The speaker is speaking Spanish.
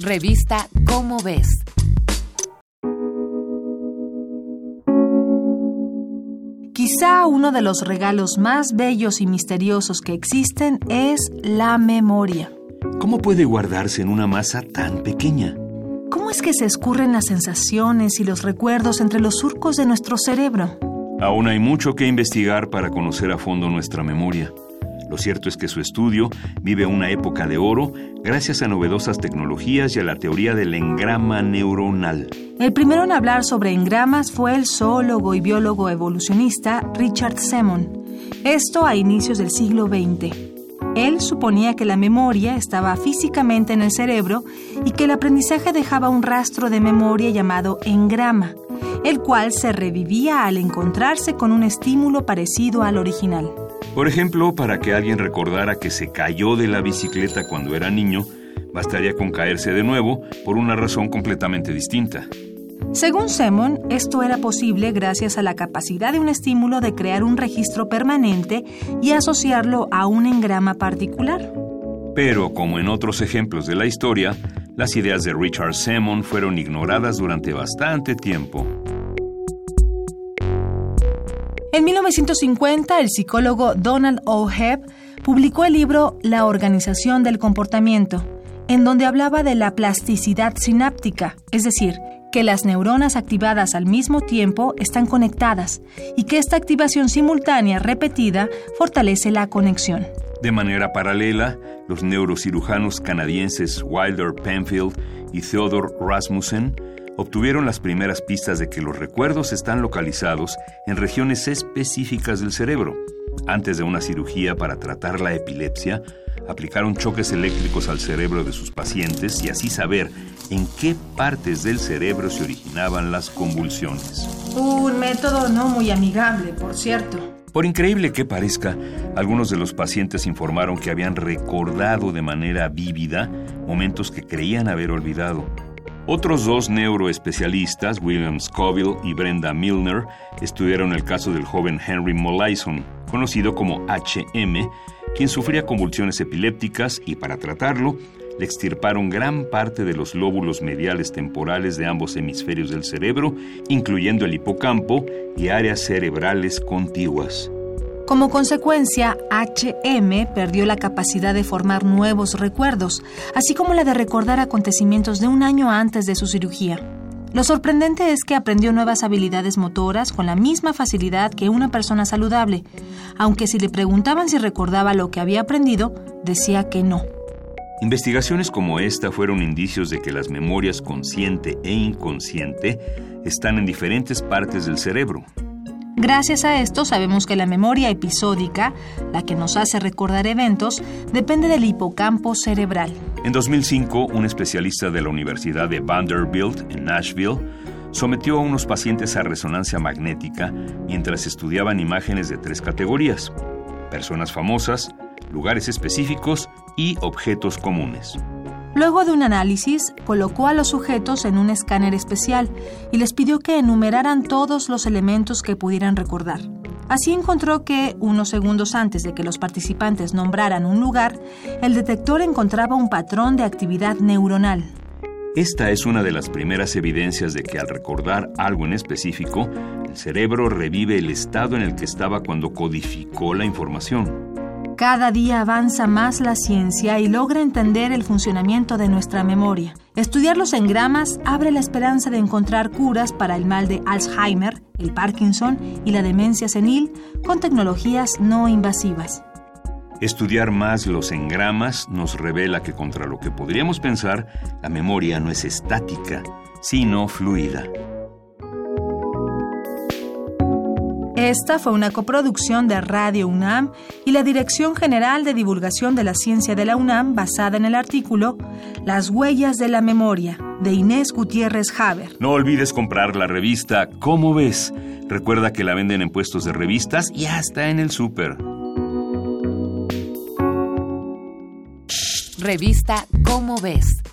Revista Cómo ves. Quizá uno de los regalos más bellos y misteriosos que existen es la memoria. ¿Cómo puede guardarse en una masa tan pequeña? ¿Cómo es que se escurren las sensaciones y los recuerdos entre los surcos de nuestro cerebro? Aún hay mucho que investigar para conocer a fondo nuestra memoria. Lo cierto es que su estudio vive una época de oro gracias a novedosas tecnologías y a la teoría del engrama neuronal. El primero en hablar sobre engramas fue el zoólogo y biólogo evolucionista Richard Semon. Esto a inicios del siglo XX. Él suponía que la memoria estaba físicamente en el cerebro y que el aprendizaje dejaba un rastro de memoria llamado engrama, el cual se revivía al encontrarse con un estímulo parecido al original. Por ejemplo, para que alguien recordara que se cayó de la bicicleta cuando era niño, bastaría con caerse de nuevo por una razón completamente distinta. Según Semon, esto era posible gracias a la capacidad de un estímulo de crear un registro permanente y asociarlo a un engrama particular. Pero, como en otros ejemplos de la historia, las ideas de Richard Semon fueron ignoradas durante bastante tiempo. En 1950, el psicólogo Donald O. Hebb publicó el libro La organización del comportamiento, en donde hablaba de la plasticidad sináptica, es decir, que las neuronas activadas al mismo tiempo están conectadas y que esta activación simultánea repetida fortalece la conexión. De manera paralela, los neurocirujanos canadienses Wilder Penfield y Theodore Rasmussen obtuvieron las primeras pistas de que los recuerdos están localizados en regiones específicas del cerebro. Antes de una cirugía para tratar la epilepsia, aplicaron choques eléctricos al cerebro de sus pacientes y así saber en qué partes del cerebro se originaban las convulsiones. Un método no muy amigable, por cierto. Por increíble que parezca, algunos de los pacientes informaron que habían recordado de manera vívida momentos que creían haber olvidado. Otros dos neuroespecialistas, William Scoville y Brenda Milner, estudiaron el caso del joven Henry Molaison, conocido como HM, quien sufría convulsiones epilépticas y para tratarlo le extirparon gran parte de los lóbulos mediales temporales de ambos hemisferios del cerebro, incluyendo el hipocampo y áreas cerebrales contiguas. Como consecuencia, HM perdió la capacidad de formar nuevos recuerdos, así como la de recordar acontecimientos de un año antes de su cirugía. Lo sorprendente es que aprendió nuevas habilidades motoras con la misma facilidad que una persona saludable, aunque si le preguntaban si recordaba lo que había aprendido, decía que no. Investigaciones como esta fueron indicios de que las memorias consciente e inconsciente están en diferentes partes del cerebro, Gracias a esto sabemos que la memoria episódica, la que nos hace recordar eventos, depende del hipocampo cerebral. En 2005, un especialista de la Universidad de Vanderbilt en Nashville sometió a unos pacientes a resonancia magnética mientras estudiaban imágenes de tres categorías, personas famosas, lugares específicos y objetos comunes. Luego de un análisis, colocó a los sujetos en un escáner especial y les pidió que enumeraran todos los elementos que pudieran recordar. Así encontró que, unos segundos antes de que los participantes nombraran un lugar, el detector encontraba un patrón de actividad neuronal. Esta es una de las primeras evidencias de que al recordar algo en específico, el cerebro revive el estado en el que estaba cuando codificó la información. Cada día avanza más la ciencia y logra entender el funcionamiento de nuestra memoria. Estudiar los engramas abre la esperanza de encontrar curas para el mal de Alzheimer, el Parkinson y la demencia senil con tecnologías no invasivas. Estudiar más los engramas nos revela que contra lo que podríamos pensar, la memoria no es estática, sino fluida. Esta fue una coproducción de Radio UNAM y la Dirección General de Divulgación de la Ciencia de la UNAM basada en el artículo Las huellas de la memoria de Inés Gutiérrez Haber. No olvides comprar la revista ¿Cómo ves? Recuerda que la venden en puestos de revistas y hasta en el súper. Revista ¿Cómo ves?